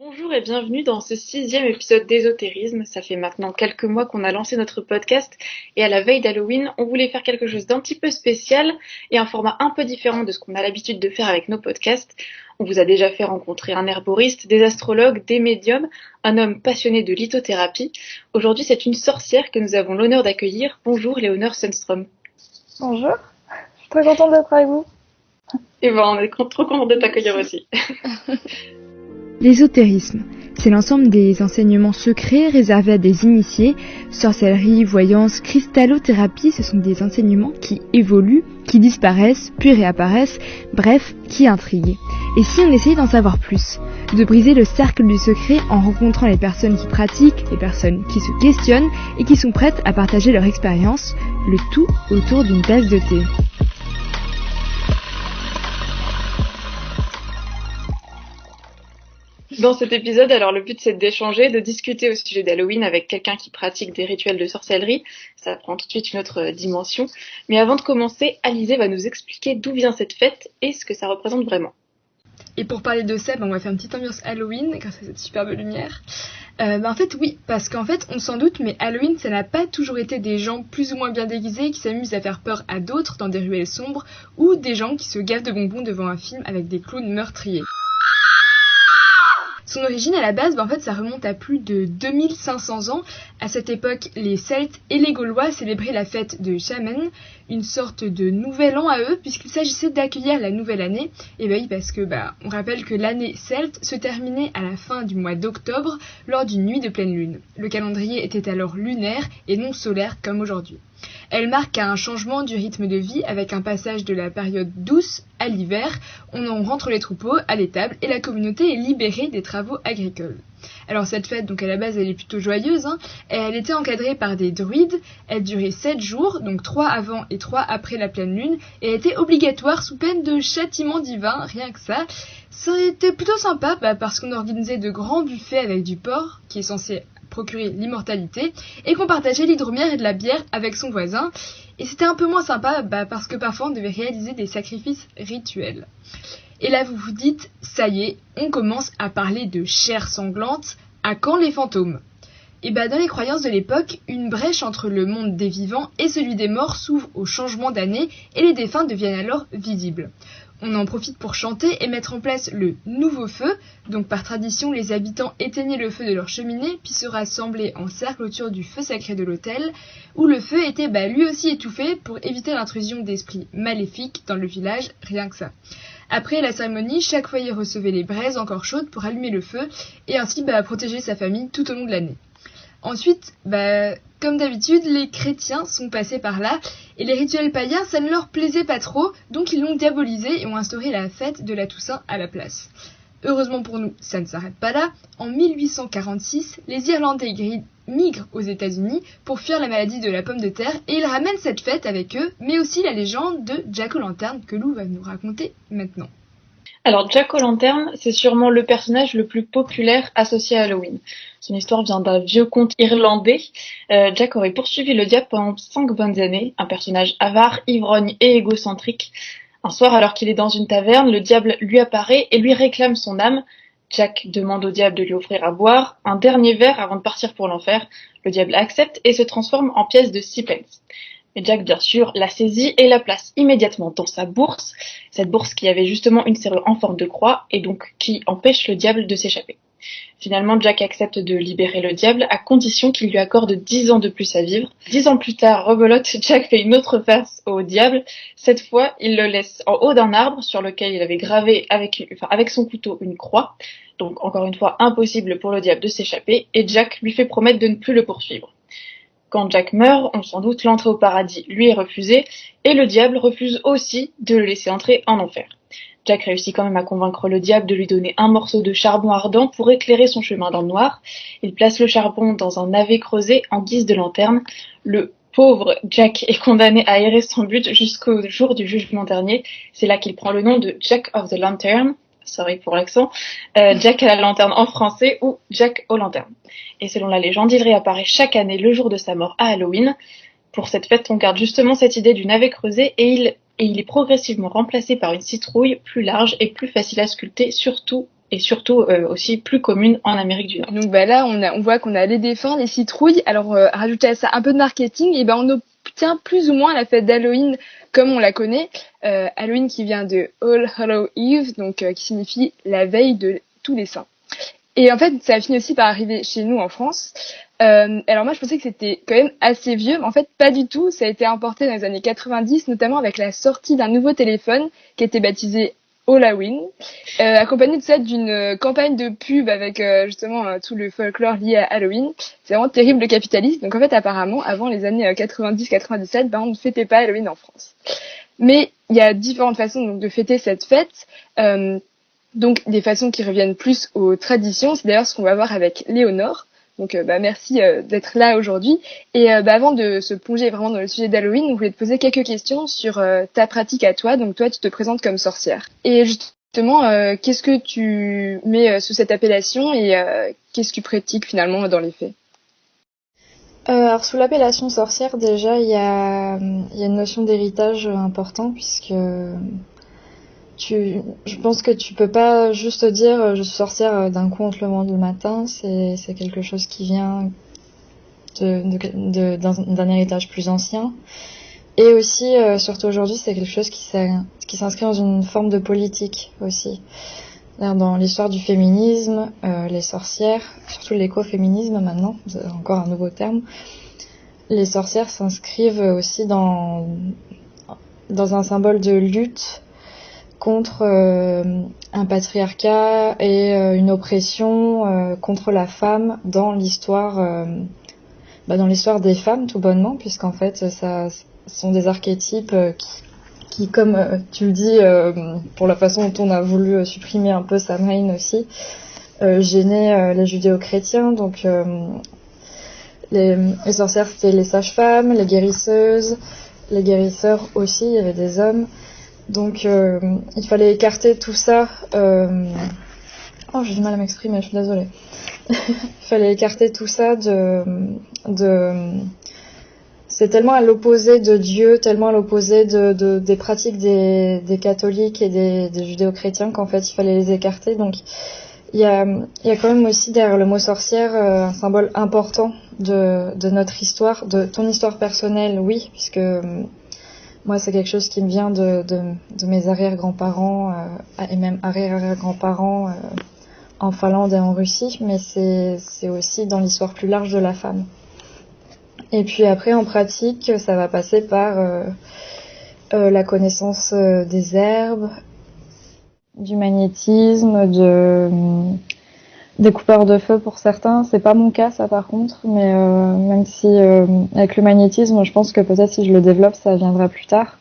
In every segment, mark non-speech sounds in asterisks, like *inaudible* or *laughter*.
Bonjour et bienvenue dans ce sixième épisode d'ésotérisme. Ça fait maintenant quelques mois qu'on a lancé notre podcast et à la veille d'Halloween, on voulait faire quelque chose d'un petit peu spécial et un format un peu différent de ce qu'on a l'habitude de faire avec nos podcasts. On vous a déjà fait rencontrer un herboriste, des astrologues, des médiums, un homme passionné de lithothérapie. Aujourd'hui, c'est une sorcière que nous avons l'honneur d'accueillir. Bonjour Léonore Sundström. Bonjour, je suis très contente d'être avec vous. Et ben, on est trop contente de t'accueillir *laughs* aussi. L'ésotérisme, c'est l'ensemble des enseignements secrets réservés à des initiés. Sorcellerie, voyance, cristallothérapie, ce sont des enseignements qui évoluent, qui disparaissent, puis réapparaissent, bref, qui intriguent. Et si on essayait d'en savoir plus De briser le cercle du secret en rencontrant les personnes qui pratiquent, les personnes qui se questionnent et qui sont prêtes à partager leur expérience, le tout autour d'une tasse de thé. *laughs* Dans cet épisode, alors le but c'est d'échanger, de discuter au sujet d'Halloween avec quelqu'un qui pratique des rituels de sorcellerie. Ça prend tout de suite une autre dimension. Mais avant de commencer, Alizé va nous expliquer d'où vient cette fête et ce que ça représente vraiment. Et pour parler de ça, on va faire une petite ambiance Halloween grâce à cette superbe lumière. Euh, ben, en fait, oui, parce qu'en fait, on s'en doute, mais Halloween, ça n'a pas toujours été des gens plus ou moins bien déguisés qui s'amusent à faire peur à d'autres dans des ruelles sombres ou des gens qui se gavent de bonbons devant un film avec des clowns meurtriers. Son origine à la base, bah, en fait, ça remonte à plus de 2500 ans. À cette époque, les Celtes et les Gaulois célébraient la fête de Shaman, une sorte de nouvel an à eux, puisqu'il s'agissait d'accueillir la nouvelle année. Et bah oui, parce que bah, on rappelle que l'année celte se terminait à la fin du mois d'octobre, lors d'une nuit de pleine lune. Le calendrier était alors lunaire et non solaire comme aujourd'hui. Elle marque un changement du rythme de vie avec un passage de la période douce à l'hiver. On en rentre les troupeaux à l'étable et la communauté est libérée des travaux agricoles. Alors cette fête, donc à la base, elle est plutôt joyeuse. Hein, elle était encadrée par des druides. Elle durait 7 jours, donc 3 avant et 3 après la pleine lune, et était obligatoire sous peine de châtiment divin, rien que ça. Ça était plutôt sympa bah, parce qu'on organisait de grands buffets avec du porc, qui est censé procurer l'immortalité, et qu'on partageait l'hydromière et de la bière avec son voisin. Et c'était un peu moins sympa bah, parce que parfois on devait réaliser des sacrifices rituels. Et là vous vous dites, ça y est, on commence à parler de chair sanglante, à quand les fantômes? Et bah dans les croyances de l'époque, une brèche entre le monde des vivants et celui des morts s'ouvre au changement d'année et les défunts deviennent alors visibles. On en profite pour chanter et mettre en place le nouveau feu. Donc par tradition, les habitants éteignaient le feu de leur cheminée, puis se rassemblaient en cercle autour du feu sacré de l'hôtel, où le feu était bah, lui aussi étouffé pour éviter l'intrusion d'esprits maléfiques dans le village, rien que ça. Après la cérémonie, chaque foyer recevait les braises encore chaudes pour allumer le feu et ainsi bah, protéger sa famille tout au long de l'année. Ensuite, bah, comme d'habitude, les chrétiens sont passés par là, et les rituels païens, ça ne leur plaisait pas trop, donc ils l'ont diabolisé et ont instauré la fête de la Toussaint à la place. Heureusement pour nous, ça ne s'arrête pas là. En 1846, les Irlandais migrent aux États-Unis pour fuir la maladie de la pomme de terre et ils ramènent cette fête avec eux, mais aussi la légende de Jack O'Lantern que Lou va nous raconter maintenant. Alors Jack O'Lantern, c'est sûrement le personnage le plus populaire associé à Halloween. Son histoire vient d'un vieux conte irlandais. Euh, Jack aurait poursuivi le diable pendant cinq bonnes années, un personnage avare, ivrogne et égocentrique. Un soir, alors qu'il est dans une taverne, le diable lui apparaît et lui réclame son âme. Jack demande au diable de lui offrir à boire un dernier verre avant de partir pour l'enfer. Le diable accepte et se transforme en pièce de six pence. Et Jack, bien sûr, la saisit et la place immédiatement dans sa bourse, cette bourse qui avait justement une serrure en forme de croix et donc qui empêche le diable de s'échapper. Finalement, Jack accepte de libérer le diable à condition qu'il lui accorde dix ans de plus à vivre. Dix ans plus tard, rebelote, *laughs* Jack fait une autre face au diable. Cette fois, il le laisse en haut d'un arbre sur lequel il avait gravé avec son couteau une croix. Donc, encore une fois, impossible pour le diable de s'échapper et Jack lui fait promettre de ne plus le poursuivre. Quand Jack meurt, on s'en doute, l'entrée au paradis lui est refusée, et le diable refuse aussi de le laisser entrer en enfer. Jack réussit quand même à convaincre le diable de lui donner un morceau de charbon ardent pour éclairer son chemin dans le noir. Il place le charbon dans un navet creusé en guise de lanterne. Le pauvre Jack est condamné à errer son but jusqu'au jour du jugement dernier. C'est là qu'il prend le nom de Jack of the Lantern, sorry pour l'accent, euh, Jack à la lanterne en français ou Jack aux lanternes. Et selon la légende, il réapparaît chaque année le jour de sa mort à Halloween. Pour cette fête, on garde justement cette idée du navet creusé et il, est progressivement remplacé par une citrouille plus large et plus facile à sculpter, surtout et surtout aussi plus commune en Amérique du Nord. Donc bah là, on, voit qu'on a les défunts, les citrouilles. Alors rajouter à ça un peu de marketing, et ben on obtient plus ou moins la fête d'Halloween comme on la connaît. Halloween qui vient de All Hallow Eve, donc qui signifie la veille de tous les saints. Et en fait, ça a fini aussi par arriver chez nous en France. Euh, alors moi, je pensais que c'était quand même assez vieux, mais en fait, pas du tout. Ça a été importé dans les années 90, notamment avec la sortie d'un nouveau téléphone qui était baptisé Halloween, euh, accompagné de ça d'une campagne de pub avec euh, justement euh, tout le folklore lié à Halloween. C'est vraiment terrible le capitalisme. Donc en fait, apparemment, avant les années 90-97, ben, on ne fêtait pas Halloween en France. Mais il y a différentes façons donc, de fêter cette fête. donc des façons qui reviennent plus aux traditions. C'est d'ailleurs ce qu'on va voir avec Léonore. Donc euh, bah, merci euh, d'être là aujourd'hui. Et euh, bah, avant de se plonger vraiment dans le sujet d'Halloween, on voulait te poser quelques questions sur ta pratique à toi. Donc toi, tu te présentes comme sorcière. Et justement, qu'est-ce que tu mets sous cette appellation et qu'est-ce que tu pratiques finalement dans les faits? Alors sous l'appellation sorcière déjà il y a, y a une notion d'héritage important puisque tu, je pense que tu peux pas juste dire euh, je suis sorcière euh, d'un coup entre le monde le matin. C'est, quelque chose qui vient d'un, héritage plus ancien. Et aussi, euh, surtout aujourd'hui, c'est quelque chose qui, qui s'inscrit dans une forme de politique aussi. Dans l'histoire du féminisme, les sorcières, surtout l'écoféminisme maintenant, c'est encore un nouveau terme, les sorcières s'inscrivent aussi dans, dans un symbole de lutte contre euh, un patriarcat et euh, une oppression euh, contre la femme dans l'histoire bah, dans l'histoire des femmes tout bonnement puisqu'en fait ça sont des archétypes qui, comme tu le dis pour la façon dont on a voulu supprimer un peu Samhain aussi gênaient les judéo-chrétiens donc les sorcières c'était les sages-femmes les guérisseuses les guérisseurs aussi il y avait des hommes donc euh, il fallait écarter tout ça. Euh... Oh, j'ai du mal à m'exprimer, je suis désolée. *laughs* il fallait écarter tout ça de, de... c'est tellement à l'opposé de Dieu, tellement à l'opposé de, de, des pratiques des, catholiques et des, judéo-chrétiens qu'en fait il fallait les écarter. Donc il y a, il y a quand même aussi derrière le mot sorcière euh, un symbole important de, de notre histoire, de ton histoire personnelle, oui, puisque moi, c'est quelque chose qui me vient de, mes arrière-grands-parents euh, et même arrière-arrière-grands-parents euh, en Finlande et en Russie, mais c'est aussi dans l'histoire plus large de la femme. Et puis après, en pratique, ça va passer par euh, la connaissance des herbes, du magnétisme, de des coupeurs de feu pour certains. C'est pas mon cas, ça par contre, mais euh, même si euh, avec le magnétisme, je pense que peut-être si je le développe, ça viendra plus tard.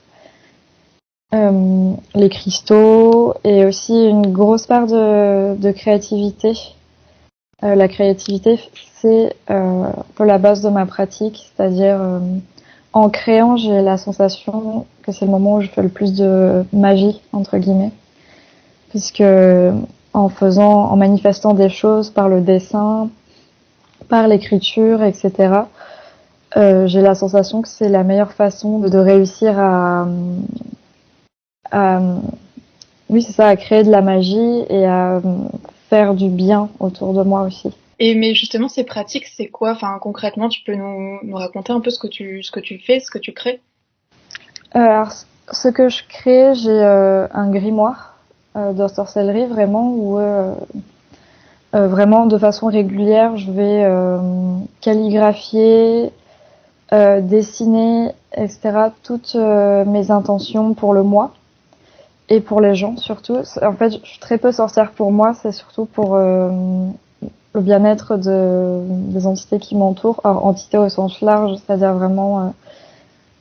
Euh, les cristaux et aussi une grosse part de, de créativité. la créativité, c'est un peu la base de ma pratique, c'est-à-dire en créant, j'ai la sensation que c'est le moment où je fais le plus de magie entre guillemets, puisque en faisant, en manifestant des choses par le dessin, par l'écriture, etc. Euh, j'ai la sensation que c'est la meilleure façon de, réussir à, oui, c'est ça, à créer de la magie et à faire du bien autour de moi aussi. Et mais justement, ces pratiques, c'est quoi? Enfin, concrètement, tu peux nous, nous, raconter un peu ce que tu, ce que tu fais, ce que tu crées? Euh, Alors, ce que je crée, j'ai euh, un grimoire de sorcellerie vraiment où euh, euh, vraiment de façon régulière je vais calligraphier, dessiner, etc. toutes mes intentions pour le mois et pour les gens surtout. En fait, je suis très peu sorcière pour moi, c'est surtout pour le bien-être de, des entités qui m'entourent. Entités au sens large, c'est-à-dire vraiment euh,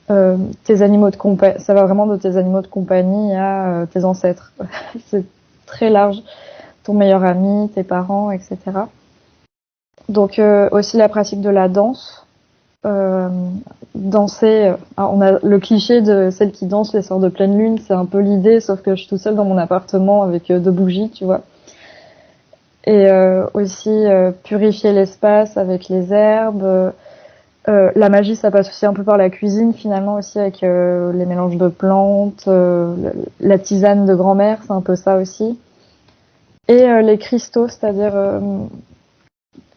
tes animaux de compagnie, ça va vraiment de tes animaux de compagnie à euh, tes ancêtres. *laughs* c'est très large. Ton meilleur ami, tes parents, etc. Donc euh, aussi la pratique de la danse. danser, on a le cliché de celle qui danse les soirs de pleine lune, c'est un peu l'idée, sauf que je suis toute seule dans mon appartement avec deux bougies, tu vois. Et aussi purifier l'espace avec les herbes euh, la magie, ça passe aussi un peu par la cuisine, finalement, aussi avec euh, les mélanges de plantes, euh, la tisane de grand-mère, c'est un peu ça aussi. et les cristaux, c'est-à-dire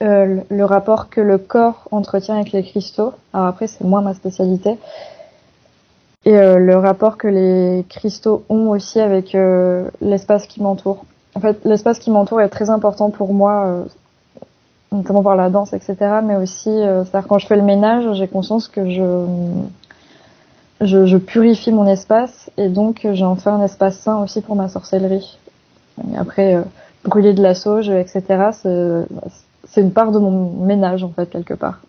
le rapport que le corps entretient avec les cristaux. Alors après, c'est moins ma spécialité. Et le rapport que les cristaux ont aussi avec l'espace qui m'entoure. En fait, l'espace qui m'entoure est très important pour moi, notamment par la danse, etc. Mais aussi, euh, c'est-à-dire quand je fais le ménage, j'ai conscience que je, je, purifie mon espace et donc j'en fais un espace sain aussi pour ma sorcellerie. Après, euh, brûler de la sauge, etc. C'est une part de mon ménage en fait quelque part.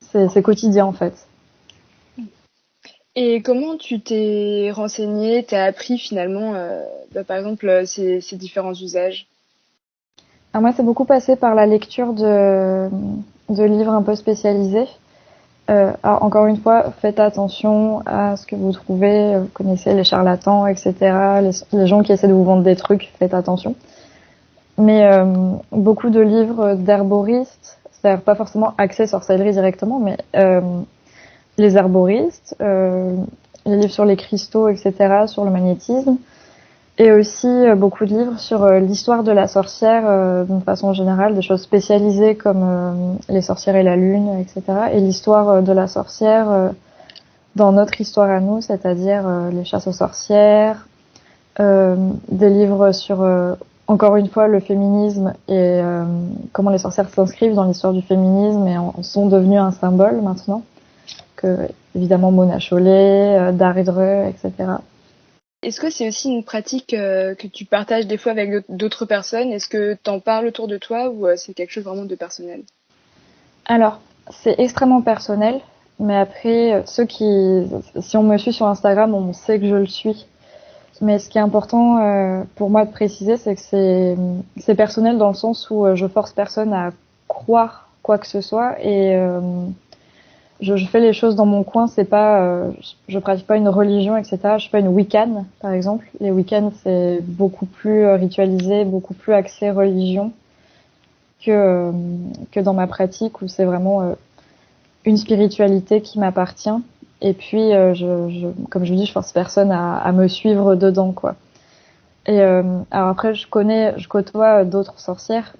C'est quotidien en fait. Et comment tu t'es renseigné, t'as appris finalement, euh, bah, par exemple, ces différents usages? Ah, moi, c'est beaucoup passé par la lecture de, de livres un peu spécialisés. Euh, encore une fois, faites attention à ce que vous trouvez. Vous connaissez les charlatans, etc. Les, gens qui essaient de vous vendre des trucs, faites attention. Mais euh, beaucoup de livres d'herboristes, c'est-à-dire pas forcément accès sorcellerie directement, mais euh, les herboristes, euh, les livres sur les cristaux, etc., sur le magnétisme, et aussi euh, beaucoup de livres sur euh, l'histoire de la sorcière euh, d'une façon générale, des choses spécialisées comme les sorcières et la lune, etc. Et l'histoire de la sorcière dans notre histoire à nous, c'est-à-dire les chasses aux sorcières, des livres sur encore une fois le féminisme et comment les sorcières s'inscrivent dans l'histoire du féminisme et en, sont devenues un symbole maintenant. Que évidemment Mona Chollet, Daridre, etc. Est-ce que c'est aussi une pratique euh, que tu partages des fois avec d'autres personnes? Est-ce que tu en parles autour de toi ou euh, c'est quelque chose vraiment de personnel? Alors, c'est extrêmement personnel, mais après, euh, ceux qui, si on me suit sur Instagram, on sait que je le suis. Mais ce qui est important pour moi de préciser, c'est que c'est personnel dans le sens où je force personne à croire quoi que ce soit et je, fais les choses dans mon coin. C'est pas, euh, je, pratique pas une religion, etc. Je suis pas une Wiccan, par exemple. Les Wiccans, c'est beaucoup plus euh, ritualisé, beaucoup plus axé religion que euh, que dans ma pratique où c'est vraiment une spiritualité qui m'appartient. Et puis, je, je, comme je dis, je force personne à, à me suivre dedans, quoi. Et alors après, je connais, je côtoie d'autres sorcières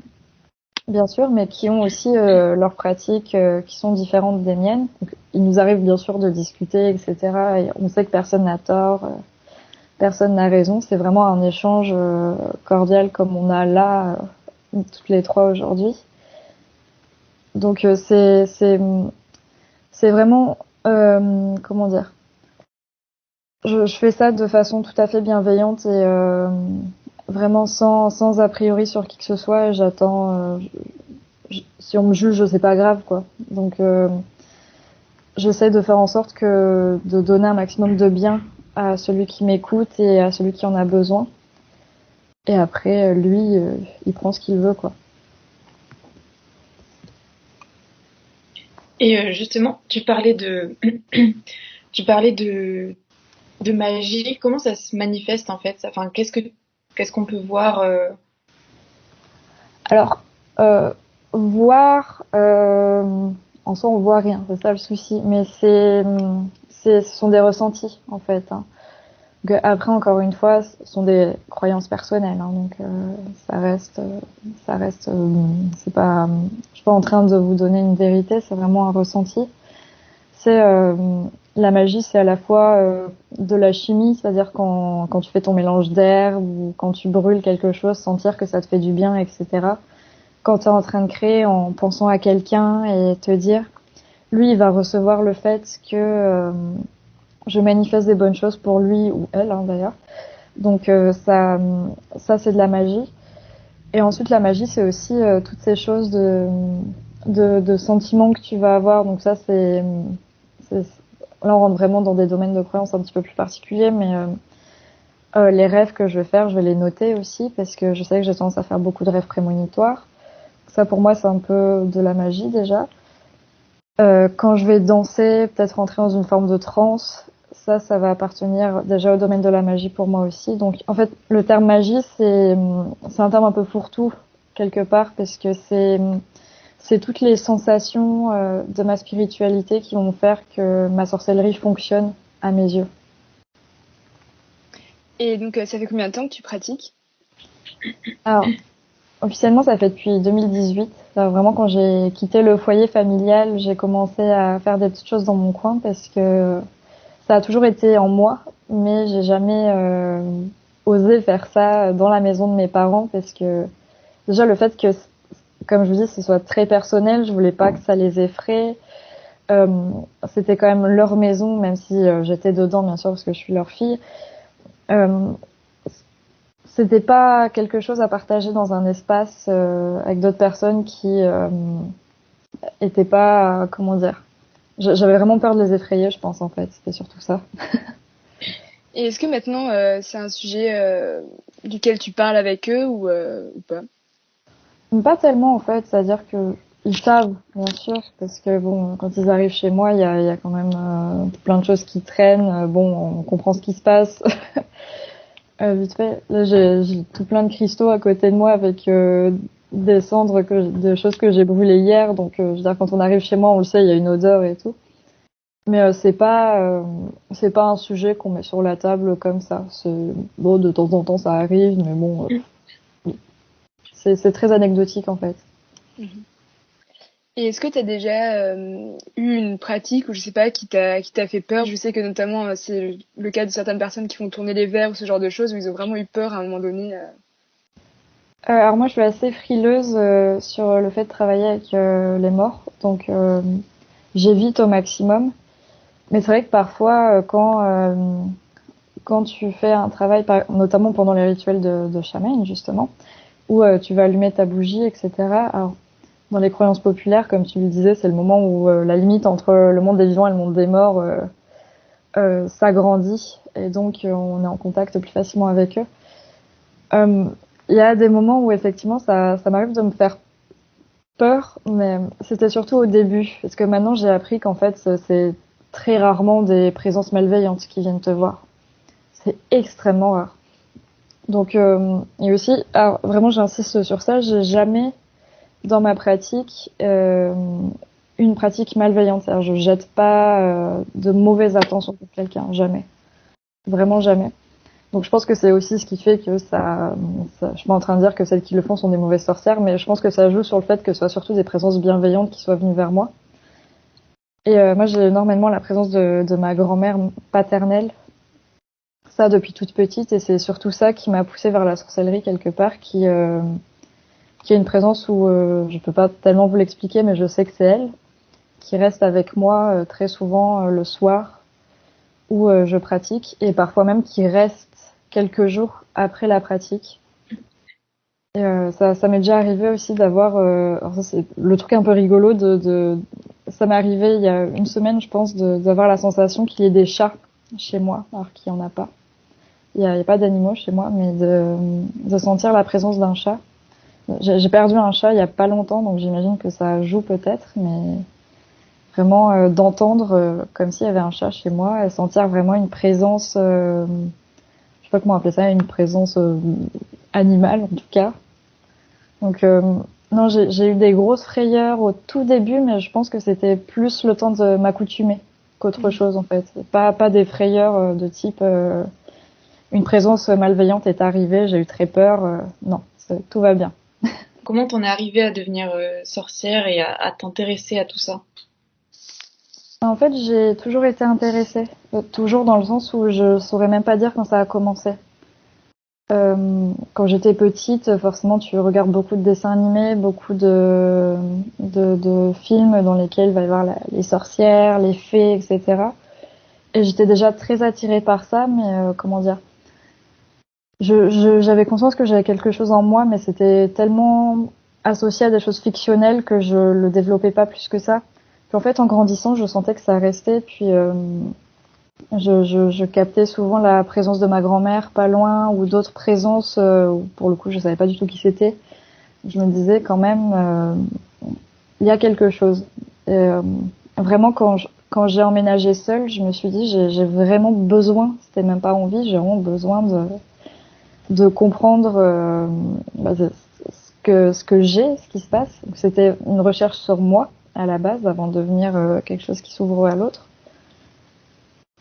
bien sûr, mais qui ont aussi euh, leurs pratiques euh, qui sont différentes des miennes. il nous arrive bien sûr de discuter, etc. Et on sait que personne n'a tort, euh, personne n'a raison. C'est vraiment un échange cordial comme on a là toutes les trois aujourd'hui. Donc c'est c'est c'est vraiment comment dire? Je, je, fais ça de façon tout à fait bienveillante et vraiment sans, sans a priori sur qui que ce soit. J'attends. Euh, si on me juge, c'est pas grave, quoi. Donc, euh, j'essaie de faire en sorte que de donner un maximum de bien à celui qui m'écoute et à celui qui en a besoin. Et après, lui, euh, il prend ce qu'il veut, quoi. Et justement, tu parlais de, *clears throat* tu parlais de, de magie. Comment ça se manifeste en fait? Enfin, qu'est-ce que Qu'est-ce qu'on peut voir euh Alors, euh, voir, euh, en soi, on voit rien, c'est ça le souci. Mais c'est, ce sont des ressentis en fait. Hein. Après, encore une fois, ce sont des croyances personnelles, hein, donc ça reste, ça reste, c'est pas, je suis pas en train de vous donner une vérité, c'est vraiment un ressenti. C'est la magie, c'est à la fois euh, de la chimie, c'est-à-dire quand, quand tu fais ton mélange d'air ou quand tu brûles quelque chose, sentir que ça te fait du bien, etc. Quand tu es en train de créer en pensant à quelqu'un et te dire, lui, il va recevoir le fait que euh, je manifeste des bonnes choses pour lui ou elle, hein, d'ailleurs. Donc euh, ça, ça c'est de la magie. Et ensuite, la magie, c'est aussi toutes ces choses de, de, de sentiments que tu vas avoir. Donc ça, c'est là on rentre vraiment dans des domaines de croyances un petit peu plus particuliers, mais euh, euh, les rêves que je vais faire, je vais les noter aussi parce que je sais que j'ai tendance à faire beaucoup de rêves prémonitoires. Ça pour moi c'est un peu de la magie déjà. Euh, quand je vais danser, peut-être rentrer dans une forme de transe, ça, ça va appartenir déjà au domaine de la magie pour moi aussi. Donc en fait, le terme magie, c'est c'est un terme un peu fourre-tout quelque part parce que c'est c'est toutes les sensations euh, de ma spiritualité qui vont faire que ma sorcellerie fonctionne à mes yeux. Et donc, euh, ça fait combien de temps que tu pratiques? Alors, officiellement, ça fait depuis 2018. vraiment, quand j'ai quitté le foyer familial, j'ai commencé à faire des petites choses dans mon coin parce que ça a toujours été en moi, mais j'ai jamais euh, osé faire ça dans la maison de mes parents parce que déjà le fait que, comme je vous dis, ce soit très personnel, je voulais pas que ça les effraie. Euh, c'était quand même leur maison, même si euh, j'étais dedans, bien sûr, parce que je suis leur fille. Euh, c'était pas quelque chose à partager dans un espace euh, avec d'autres personnes qui étaient pas, comment dire. J'avais vraiment peur de les effrayer, je pense en fait. C'était surtout ça. Et est-ce que maintenant c'est un sujet duquel tu parles avec eux ou pas? Pas tellement en fait, c'est-à-dire que ils savent, bien sûr, parce que bon, quand ils arrivent chez moi, il y a, y a, quand même euh, plein de choses qui traînent. Bon, on comprend ce qui se passe. *laughs* euh, vite fait, là, j'ai tout plein de cristaux à côté de moi avec euh, des cendres, que, des choses que j'ai brûlées hier. Donc, euh, je veux dire, quand on arrive chez moi, on le sait, il y a une odeur et tout. Mais c'est pas, c'est pas un sujet qu'on met sur la table comme ça. Bon, de temps en temps, ça arrive, mais bon, c'est très anecdotique en fait. Mm-hmm. Et est-ce que tu as déjà euh, eu une pratique ou je sais pas qui t'a qui t'a fait peur? Je sais que notamment euh, c'est le cas de certaines personnes qui font tourner les verres ou ce genre de choses où ils ont vraiment eu peur à un moment donné. Euh. alors moi je suis assez frileuse sur le fait de travailler avec les morts, donc j'évite au maximum. Mais c'est vrai que parfois quand quand tu fais un travail, notamment pendant les rituels de, de justement, où tu vas allumer ta bougie, etc. Alors dans les croyances populaires, comme tu le disais, c'est le moment où euh, la limite entre le monde des vivants et le monde des morts euh, euh, s'agrandit et donc on est en contact plus facilement avec eux. Il y a des moments où effectivement ça, ça m'arrive de me faire peur, mais c'était surtout au début, parce que maintenant j'ai appris qu'en fait c'est très rarement des présences malveillantes qui viennent te voir. C'est extrêmement rare. Donc, euh, et aussi, alors vraiment j'insiste sur ça, j'ai jamais dans ma pratique euh, une pratique malveillante. C'est-à-dire, je jette pas euh, de mauvaises attentions pour quelqu'un, jamais, vraiment jamais. Donc je pense que c'est aussi ce qui fait que ça, ça, je suis pas en train de dire que celles qui le font sont des mauvaises sorcières, mais je pense que ça joue sur le fait que ce soit surtout des présences bienveillantes qui soient venues vers moi. Et euh, moi j'ai énormément la présence de, de ma grand-mère paternelle, ça depuis toute petite, et c'est surtout ça qui m'a poussée vers la sorcellerie quelque part, qui euh, qui a une présence où euh, je peux pas tellement vous l'expliquer, mais je sais que c'est elle qui reste avec moi euh, très souvent euh, le soir où je pratique et parfois même qui reste quelques jours après la pratique. Et, ça, ça m'est déjà arrivé aussi d'avoir, c'est le truc un peu rigolo de, de ça m'est arrivé il y a une semaine je pense d'avoir la sensation qu'il y ait des chats chez moi alors qu'il y en a pas. Il y a, a pas d'animaux chez moi, mais de, de sentir la présence d'un chat j'ai perdu un chat il y a pas longtemps, donc j'imagine que ça joue peut-être, mais vraiment euh, d'entendre euh, comme s'il y avait un chat chez moi et sentir vraiment une présence, euh, je sais pas comment appeler ça, une présence animale en tout cas. Donc non, j'ai eu des grosses frayeurs au tout début, mais je pense que c'était plus le temps de m'accoutumer qu'autre mmh. chose en fait. Pas pas des frayeurs de type une présence malveillante est arrivée, j'ai eu très peur. non, tout va bien. *laughs* Comment t'en es arrivée à devenir euh, sorcière et à, t'intéresser à tout ça? En fait, j'ai toujours été intéressée, euh, toujours dans le sens où je saurais même pas dire quand ça a commencé. Euh, quand j'étais petite, forcément, tu regardes beaucoup de dessins animés, beaucoup de, de, films dans lesquels il va y avoir les sorcières, les fées, etc. Et j'étais déjà très attirée par ça, mais comment dire? J'avais conscience que j'avais quelque chose en moi, mais c'était tellement associé à des choses fictionnelles que je le développais pas plus que ça. Puis en fait, en grandissant, je sentais que ça restait. Puis euh, je, captais souvent la présence de ma grand-mère pas loin ou d'autres présences. Euh, pour le coup, je savais pas du tout qui c'était. Je me disais quand même, euh, il y a quelque chose. Vraiment, quand quand j'ai emménagé seule, je me suis dit, j'ai vraiment besoin. C'était même pas envie, j'ai vraiment besoin de de comprendre euh, bah, ce que ce que j'ai, ce qui se passe. C'était une recherche sur moi à la base avant de devenir euh, quelque chose qui s'ouvre à l'autre.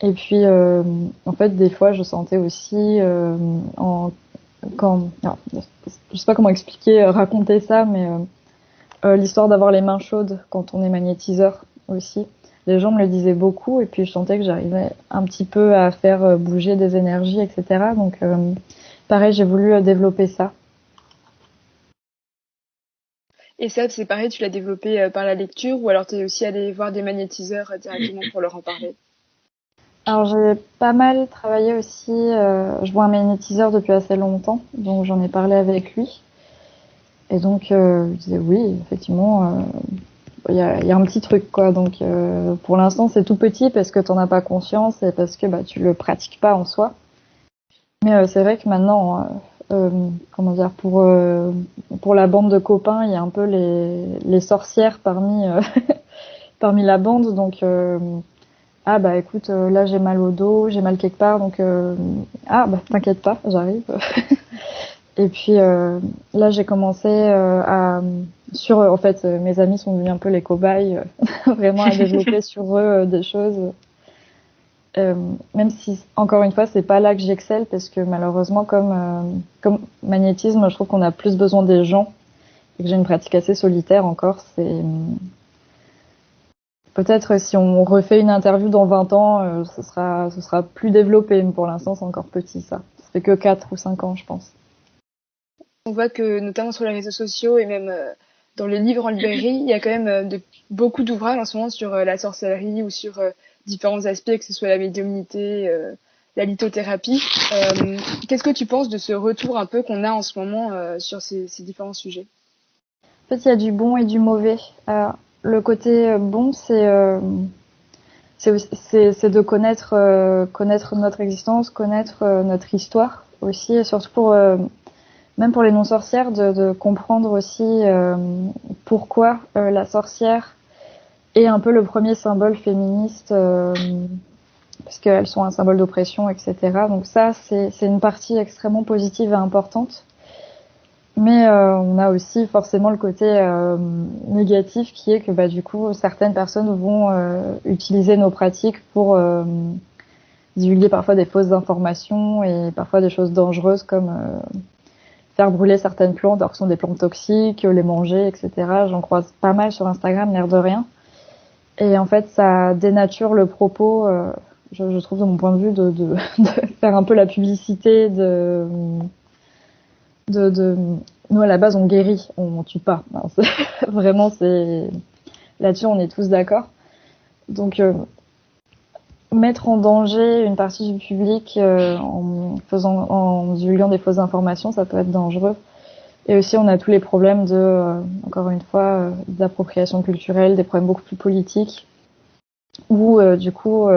Et puis, euh, en fait, des fois, je sentais aussi, en quand, je sais pas comment expliquer, raconter ça, mais l'histoire d'avoir les mains chaudes quand on est magnétiseur aussi. Les gens me le disaient beaucoup et puis je sentais que j'arrivais un petit peu à faire bouger des énergies, etc. Donc pareil, j'ai voulu développer ça. Et ça, c'est pareil, tu l'as développé euh, par la lecture ou alors tu es aussi allé voir des magnétiseurs euh, directement pour leur en parler? Alors j'ai pas mal travaillé aussi, euh, je vois un magnétiseur depuis assez longtemps, donc j'en ai parlé avec lui. Et donc je disais oui, effectivement, il y, a, un petit truc quoi. Donc pour l'instant c'est tout petit parce que tu n'en as pas conscience et parce que bah, tu le pratiques pas en soi. Mais c'est vrai que maintenant euh, comment dire pour euh, pour la bande de copains, il y a un peu les les sorcières parmi euh, *laughs* parmi la bande. Donc ah bah écoute là j'ai mal au dos, j'ai mal quelque part. Donc ah bah t'inquiète pas, j'arrive. *laughs* Et puis là j'ai commencé à sur en fait mes amis sont devenus un peu les cobayes *laughs* vraiment à développer sur eux des choses euh, même si encore une fois c'est pas là que j'excelle parce que malheureusement comme euh, comme magnétisme je trouve qu'on a plus besoin des gens et que j'ai une pratique assez solitaire encore c'est euh, peut-être si on refait une interview dans 20 ans ce sera plus développé mais pour l'instant c'est encore petit ça. Ça fait que 4 ou 5 ans je pense. On voit que notamment sur les réseaux sociaux et même dans les livres en librairie il y a quand même beaucoup d'ouvrages en ce moment sur la sorcellerie ou sur différents aspects, que ce soit la médiumnité, euh, la lithothérapie. Euh, qu'est-ce que tu penses de ce retour un peu qu'on a en ce moment euh, sur ces, différents sujets? En fait, il y a du bon et du mauvais. le côté bon, c'est c'est de connaître connaître notre existence, connaître notre histoire aussi, et surtout pour même pour les non sorcières de, de comprendre aussi pourquoi la sorcière et un peu le premier symbole féministe, euh, parce qu'elles sont un symbole d'oppression, etc. Donc ça, c'est une partie extrêmement positive et importante. Mais euh, on a aussi forcément le côté euh, négatif qui est que bah, du coup certaines personnes vont euh, utiliser nos pratiques pour euh, divulguer parfois des fausses informations et parfois des choses dangereuses comme faire brûler certaines plantes alors que ce sont des plantes toxiques, les manger, etc. J'en croise pas mal sur Instagram, l'air de rien. Et en fait, ça dénature le propos, euh, je, trouve de mon point de vue, de, *laughs* faire un peu la publicité de, de. Nous, à la base, on guérit, on tue pas. *laughs* vraiment, c'est... Là-dessus, on est tous d'accord. Donc, euh, mettre en danger une partie du public euh, en faisant, en divulguant des fausses informations, ça peut être dangereux. Et aussi, on a tous les problèmes de, euh, encore une fois, euh, d'appropriation culturelle, des problèmes beaucoup plus politiques, où euh, du coup,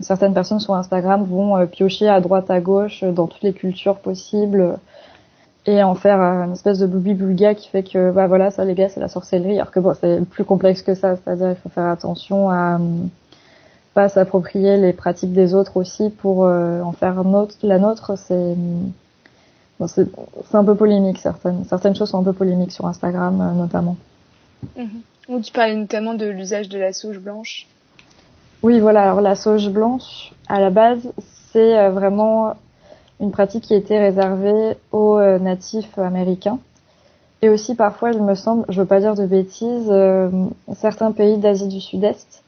certaines personnes sur Instagram vont piocher à droite, à gauche, dans toutes les cultures possibles, et en faire une espèce de boubi bulga qui fait que, bah voilà, ça les gars, c'est la sorcellerie, alors que bon, c'est plus complexe que ça, c'est-à-dire il faut faire attention à pas s'approprier les pratiques des autres aussi pour en faire notre, la nôtre, c'est c'est un peu polémique, certaines. Certaines choses sont un peu polémiques sur Instagram, euh, notamment. Mmh. tu parlais notamment de l'usage de la sauge blanche. Oui, voilà. Alors, la sauge blanche, à la base, c'est euh, vraiment une pratique qui était réservée aux euh, natifs américains. Et aussi, parfois, il me semble, je veux pas dire de bêtises, certains pays d'Asie du Sud-Est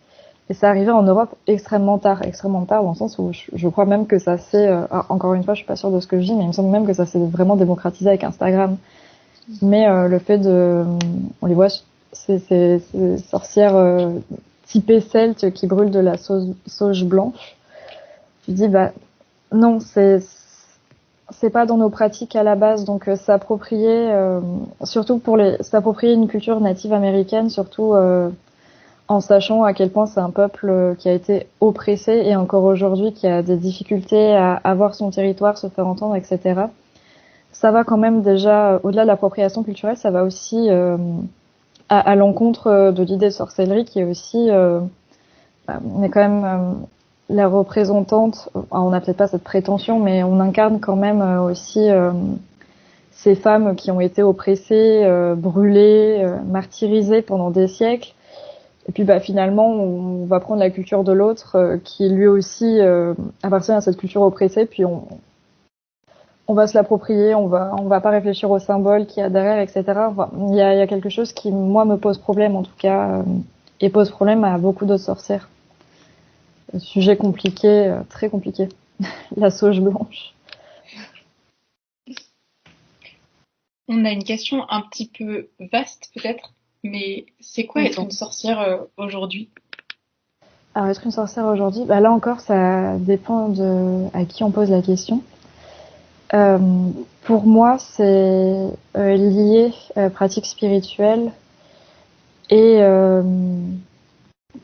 et ça arrivait en Europe extrêmement tard, extrêmement tard dans le sens où je, crois même que ça s'est, euh, encore une fois, je suis pas sûre de ce que je dis, mais il me semble même que ça s'est vraiment démocratisé avec Instagram. Mais euh, le fait de, on les voit, ces, sorcières euh, typées celtes qui brûlent de la sauge, blanche. Tu dis bah non, c'est c'est pas dans nos pratiques à la base, donc euh, s'approprier, surtout pour les, s'approprier une culture native américaine, surtout en sachant à quel point c'est un peuple euh, qui a été oppressé et encore aujourd'hui qui a des difficultés à avoir son territoire, se faire entendre, etc. Ça va quand même déjà, euh, au-delà de l'appropriation culturelle, ça va aussi euh, à, l'encontre de l'idée de sorcellerie qui est aussi, euh, bah, on est quand même la représentante, on n'a peut-être pas cette prétention, mais on incarne quand même aussi ces femmes qui ont été oppressées, brûlées, martyrisées pendant des siècles et puis bah finalement, on va prendre la culture de l'autre euh, qui lui aussi euh, appartient à cette culture oppressée, puis on va se l'approprier, on va, on va pas réfléchir au symbole qui y a derrière, etc. Il y, a, quelque chose qui, moi, me pose problème, en tout cas, euh, et pose problème à beaucoup d'autres sorcières. Sujet compliqué, très compliqué. *laughs* La sauge blanche. On a une question un petit peu vaste, peut-être, mais c'est quoi être une sorcière euh, aujourd'hui? Alors, être une sorcière aujourd'hui, bah là encore, ça dépend de à qui on pose la question. Euh, pour moi, c'est euh, lié euh, pratique spirituelle et euh,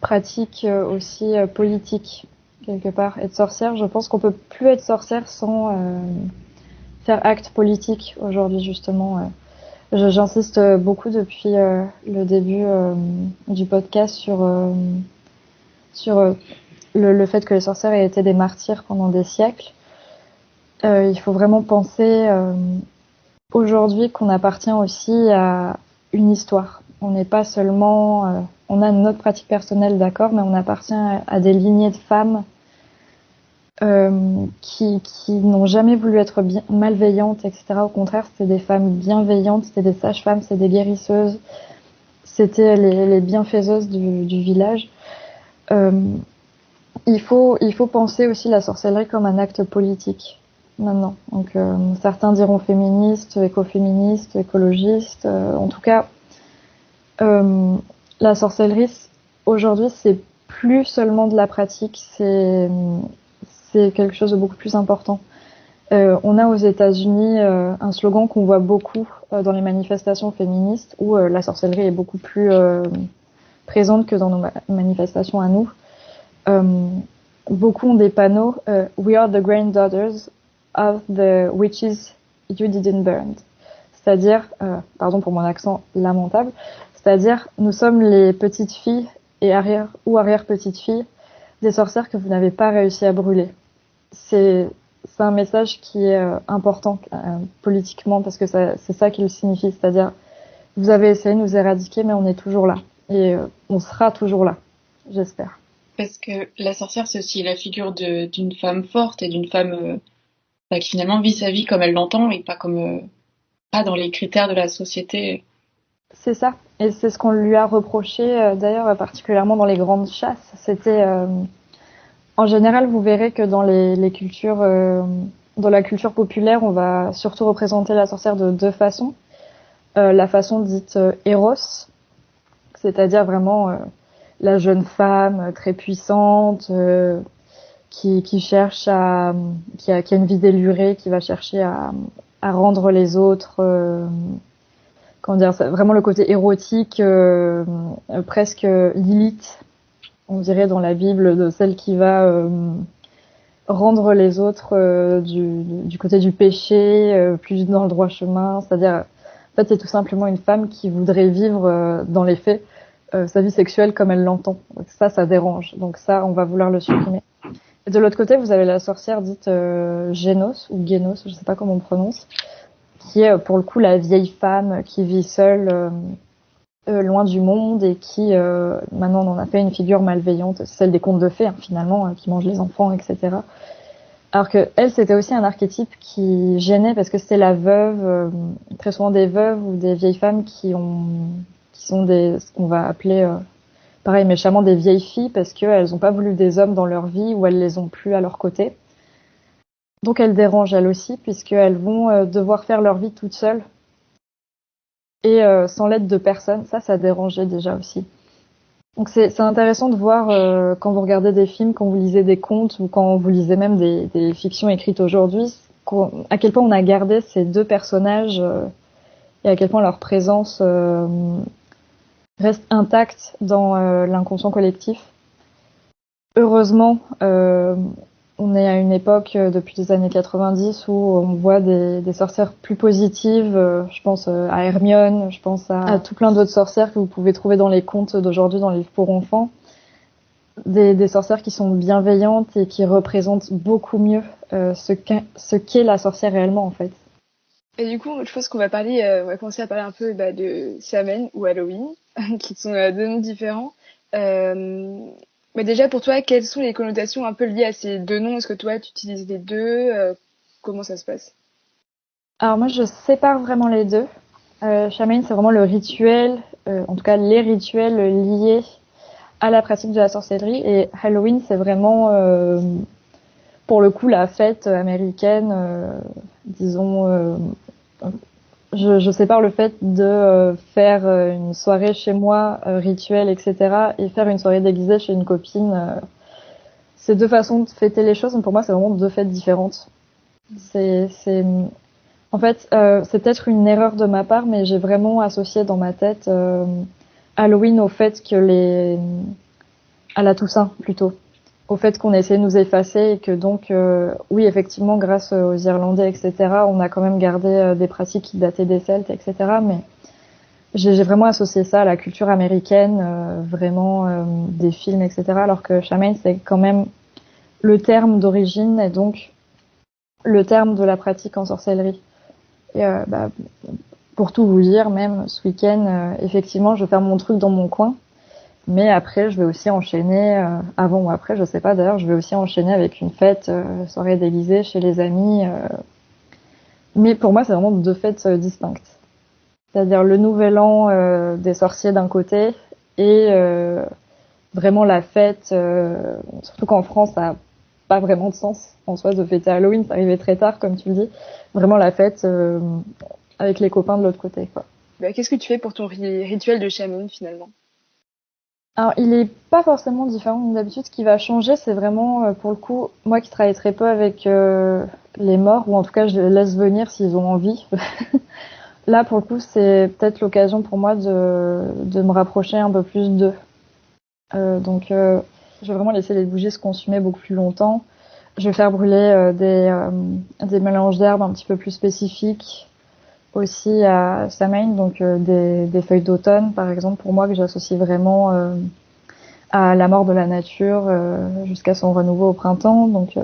pratique aussi politique quelque part. Être sorcière, je pense qu'on peut plus être sorcière sans faire acte politique aujourd'hui justement. J'insiste beaucoup depuis le début du podcast sur sur le, le, fait que les sorcières aient été des martyrs pendant des siècles euh, il faut vraiment penser euh, aujourd'hui qu'on appartient aussi à une histoire. On n'est pas seulement, euh, on a notre pratique personnelle, d'accord, mais on appartient à, des lignées de femmes qui, qui n'ont jamais voulu être malveillantes, etc. Au contraire, c'était des femmes bienveillantes, c'était des sages-femmes, c'était des guérisseuses, c'était les, les, bienfaiseuses du, village. Euh, il faut, il faut penser aussi la sorcellerie comme un acte politique maintenant. Donc euh, certains diront féministes, écoféministes, écologistes. Euh, en tout cas, euh, la sorcellerie aujourd'hui c'est plus seulement de la pratique, c'est c'est quelque chose de beaucoup plus important. on a aux États-Unis un slogan qu'on voit beaucoup dans les manifestations féministes où la sorcellerie est beaucoup plus présente que dans nos manifestations à nous. beaucoup ont des panneaux We are the granddaughters of the witches you didn't burn. C'est-à-dire, euh, pardon pour mon accent lamentable, c'est-à-dire nous sommes les petites filles et arrière ou arrière petites filles des sorcières que vous n'avez pas réussi à brûler. C'est c'est un message qui est euh, important euh, politiquement parce que c'est ça qu'il signifie, c'est-à-dire vous avez essayé de nous éradiquer mais on est toujours là et euh, on sera toujours là, j'espère. Parce que la sorcière c'est aussi la figure d'une femme forte et d'une femme bah, qui finalement vit sa vie comme elle l'entend et pas comme euh, pas dans les critères de la société. C'est ça, et c'est ce qu'on lui a reproché euh, d'ailleurs particulièrement dans les grandes chasses. C'était en général, vous verrez que dans les, les cultures, dans la culture populaire, on va surtout représenter la sorcière de deux façons. la façon dite héros, c'est-à-dire vraiment la jeune femme très puissante, qui, qui cherche à, qui a, qui a une vie délurée, qui va chercher à, à rendre les autres, euh, comment dire, vraiment le côté érotique, euh, presque Lilith, on dirait dans la Bible, de celle qui va euh, rendre les autres euh, du, du, côté du péché, euh, plus dans le droit chemin, c'est-à-dire, en fait, c'est tout simplement une femme qui voudrait vivre dans les faits sa vie sexuelle comme elle l'entend. Ça, ça dérange. Donc ça, on va vouloir le supprimer. Et de l'autre côté, vous avez la sorcière dite euh, Génos ou Génos, je sais pas comment on prononce, qui est pour le coup la vieille femme qui vit seule, euh, euh loin du monde et qui euh, maintenant on en a fait une figure malveillante, celle des contes de fées hein, finalement, hein, qui mange les enfants, etc. Alors que elle, c'était aussi un archétype qui gênait parce que c'était la veuve, euh, très souvent des veuves ou des vieilles femmes qui ont, qui sont des, ce qu'on va appeler pareil méchamment des vieilles filles parce qu'elles n'ont pas voulu des hommes dans leur vie ou elles les ont plus à leur côté. Donc elles dérangent elles aussi puisqu'elles vont euh, devoir faire leur vie toutes seules et euh, sans l'aide de personne. Ça, ça dérangeait déjà aussi. Donc c'est intéressant de voir euh, quand vous regardez des films, quand vous lisez des contes ou quand vous lisez même des, des fictions écrites aujourd'hui, à quel point on a gardé ces deux personnages et à quel point leur présence reste intacte dans euh, l'inconscient collectif. Heureusement, euh, on est à une époque euh, depuis les années 90 où on voit des, des sorcières plus positives. je pense à Hermione, je pense à, à tout plein d'autres sorcières que vous pouvez trouver dans les contes d'aujourd'hui, dans les livres pour enfants. Des, des, sorcières qui sont bienveillantes et qui représentent beaucoup mieux ce qu'est la sorcière réellement en fait. Et du coup, je pense qu'on va parler, on va commencer à parler un peu bah, de Samhain ou Halloween. *laughs* qui sont euh, deux noms différents. Euh, mais déjà, pour toi, quelles sont les connotations un peu liées à ces deux noms? Est-ce que toi, tu utilises les deux? Euh, Comment ça se passe? Alors moi, je sépare vraiment les deux. Euh, c'est vraiment le rituel, euh, en tout cas les rituels liés à la pratique de la sorcellerie. Et Halloween, c'est vraiment, euh, pour le coup, la fête américaine, euh, disons. Euh, je, je, sépare le fait de faire une soirée chez moi, rituel, etc., et faire une soirée déguisée chez une copine. c'est deux façons de fêter les choses, mais pour moi, c'est vraiment deux fêtes différentes. C'est, en fait, euh, c'est peut-être une erreur de ma part, mais j'ai vraiment associé dans ma tête euh, Halloween au fait que les à la Toussaint plutôt, au fait qu'on essaie de nous effacer et que donc euh, oui effectivement grâce aux Irlandais etc. On a quand même gardé euh, des pratiques qui dataient des Celtes etc. Mais j'ai vraiment associé ça à la culture américaine, euh, vraiment des films etc. Alors que Shaman c'est quand même le terme d'origine et donc le terme de la pratique en sorcellerie. Et euh, bah, pour tout vous dire, même ce week-end, euh, effectivement, je vais mon truc dans mon coin. Mais après, je vais aussi enchaîner, euh, avant ou après, je sais pas d'ailleurs, je vais aussi enchaîner avec une fête, soirée d'Élysée chez les amis. Mais pour moi, c'est vraiment deux fêtes distinctes. C'est-à-dire le nouvel an des sorciers d'un côté et vraiment la fête, surtout qu'en France, ça a pas vraiment de sens en soi de fêter Halloween, ça arrivait très tard comme tu le dis. Vraiment la fête euh, avec les copains de l'autre côté quoi. Bah, Qu'est-ce que tu fais pour ton rituel de chamoun finalement? Alors, il est pas forcément différent d'habitude. Ce qui va changer, c'est vraiment, euh, pour le coup, moi qui travaille très peu avec euh, les morts, ou en tout cas, je les laisse venir s'ils ont envie. *laughs* Là, pour le coup, c'est peut-être l'occasion pour moi de, de me rapprocher un peu plus d'eux. Euh, donc, euh, je vais vraiment laisser les bougies se consumer beaucoup plus longtemps. Je vais faire brûler euh, des, euh, des mélanges d'herbes un petit peu plus spécifiques aussi à Samhain, donc euh, des, des, feuilles d'automne par exemple pour moi que j'associe vraiment à la mort de la nature jusqu'à son renouveau au printemps. Donc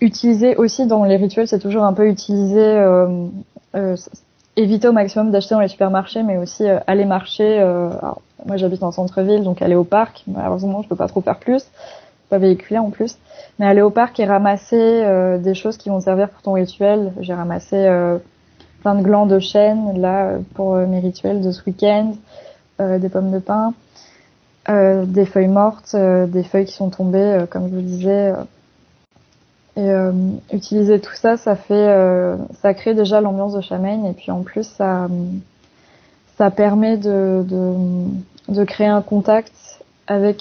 utiliser aussi dans les rituels, c'est toujours un peu utiliser éviter au maximum d'acheter dans les supermarchés, mais aussi aller marcher. Alors, moi, j'habite en centre-ville, donc aller au parc. Malheureusement, je peux pas trop faire plus, pas véhiculer en plus. Mais aller au parc et ramasser euh, des choses qui vont servir pour ton rituel. J'ai ramassé euh, plein de glands de chêne là pour euh, mes rituels de ce week-end, euh, des pommes de pin, euh, des feuilles mortes, des feuilles qui sont tombées, comme je vous disais. et utiliser tout ça, ça fait, ça crée déjà l'ambiance de Chamaine et puis en plus ça ça permet de, de créer un contact avec